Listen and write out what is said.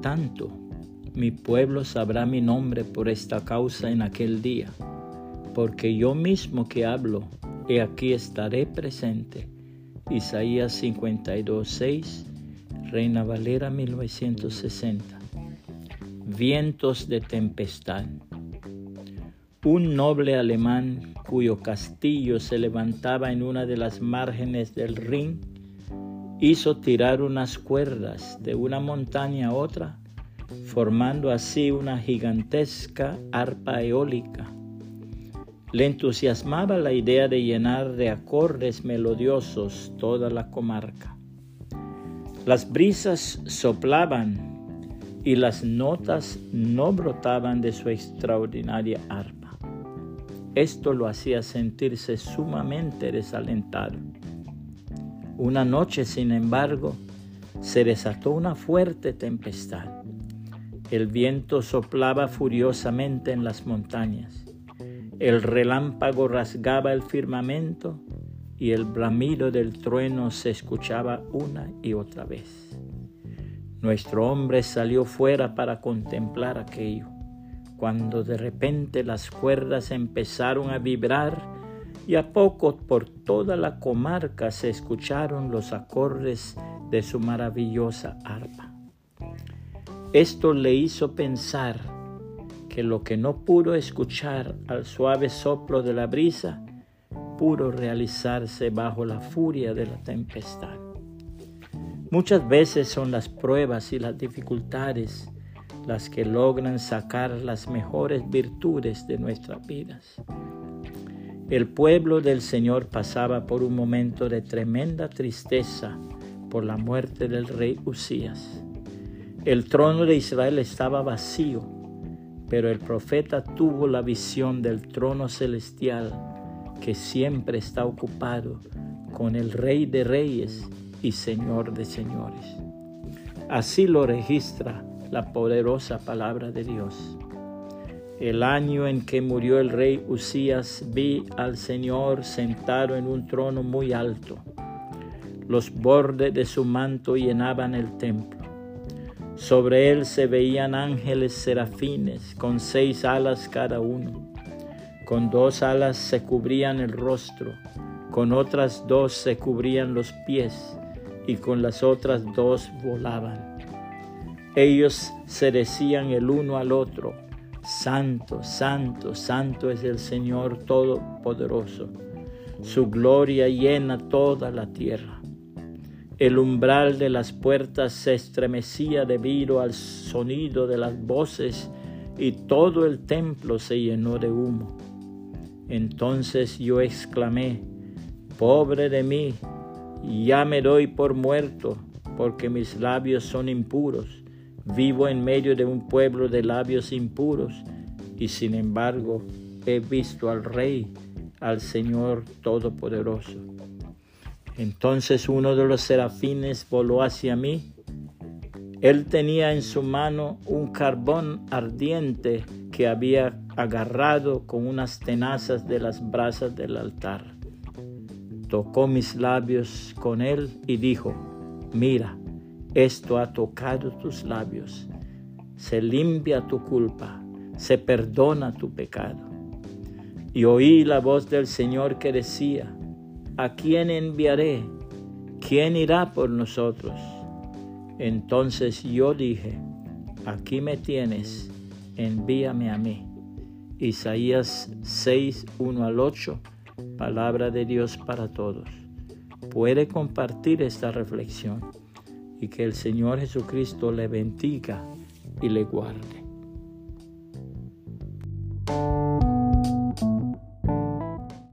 tanto, mi pueblo sabrá mi nombre por esta causa en aquel día, porque yo mismo que hablo, he aquí estaré presente. Isaías 52, 6, Reina Valera 1960. Vientos de tempestad. Un noble alemán cuyo castillo se levantaba en una de las márgenes del Rin hizo tirar unas cuerdas de una montaña a otra formando así una gigantesca arpa eólica. Le entusiasmaba la idea de llenar de acordes melodiosos toda la comarca. Las brisas soplaban y las notas no brotaban de su extraordinaria arpa. Esto lo hacía sentirse sumamente desalentado. Una noche, sin embargo, se desató una fuerte tempestad. El viento soplaba furiosamente en las montañas. El relámpago rasgaba el firmamento y el bramido del trueno se escuchaba una y otra vez. Nuestro hombre salió fuera para contemplar aquello, cuando de repente las cuerdas empezaron a vibrar y a poco por toda la comarca se escucharon los acordes de su maravillosa arpa. Esto le hizo pensar que lo que no pudo escuchar al suave soplo de la brisa, pudo realizarse bajo la furia de la tempestad. Muchas veces son las pruebas y las dificultades las que logran sacar las mejores virtudes de nuestras vidas. El pueblo del Señor pasaba por un momento de tremenda tristeza por la muerte del rey Usías. El trono de Israel estaba vacío, pero el profeta tuvo la visión del trono celestial que siempre está ocupado con el Rey de Reyes y Señor de Señores. Así lo registra la poderosa palabra de Dios. El año en que murió el rey Usías vi al Señor sentado en un trono muy alto. Los bordes de su manto llenaban el templo. Sobre él se veían ángeles serafines con seis alas cada uno. Con dos alas se cubrían el rostro, con otras dos se cubrían los pies y con las otras dos volaban. Ellos se decían el uno al otro, Santo, Santo, Santo es el Señor Todopoderoso. Su gloria llena toda la tierra. El umbral de las puertas se estremecía debido al sonido de las voces y todo el templo se llenó de humo. Entonces yo exclamé, pobre de mí, ya me doy por muerto, porque mis labios son impuros. Vivo en medio de un pueblo de labios impuros, y sin embargo he visto al Rey, al Señor Todopoderoso. Entonces uno de los serafines voló hacia mí. Él tenía en su mano un carbón ardiente que había agarrado con unas tenazas de las brasas del altar. Tocó mis labios con él y dijo, mira, esto ha tocado tus labios. Se limpia tu culpa, se perdona tu pecado. Y oí la voz del Señor que decía, ¿a quién enviaré? ¿Quién irá por nosotros? Entonces yo dije, aquí me tienes, envíame a mí. Isaías 6, 1 al 8, palabra de Dios para todos. Puede compartir esta reflexión y que el Señor Jesucristo le bendiga y le guarde.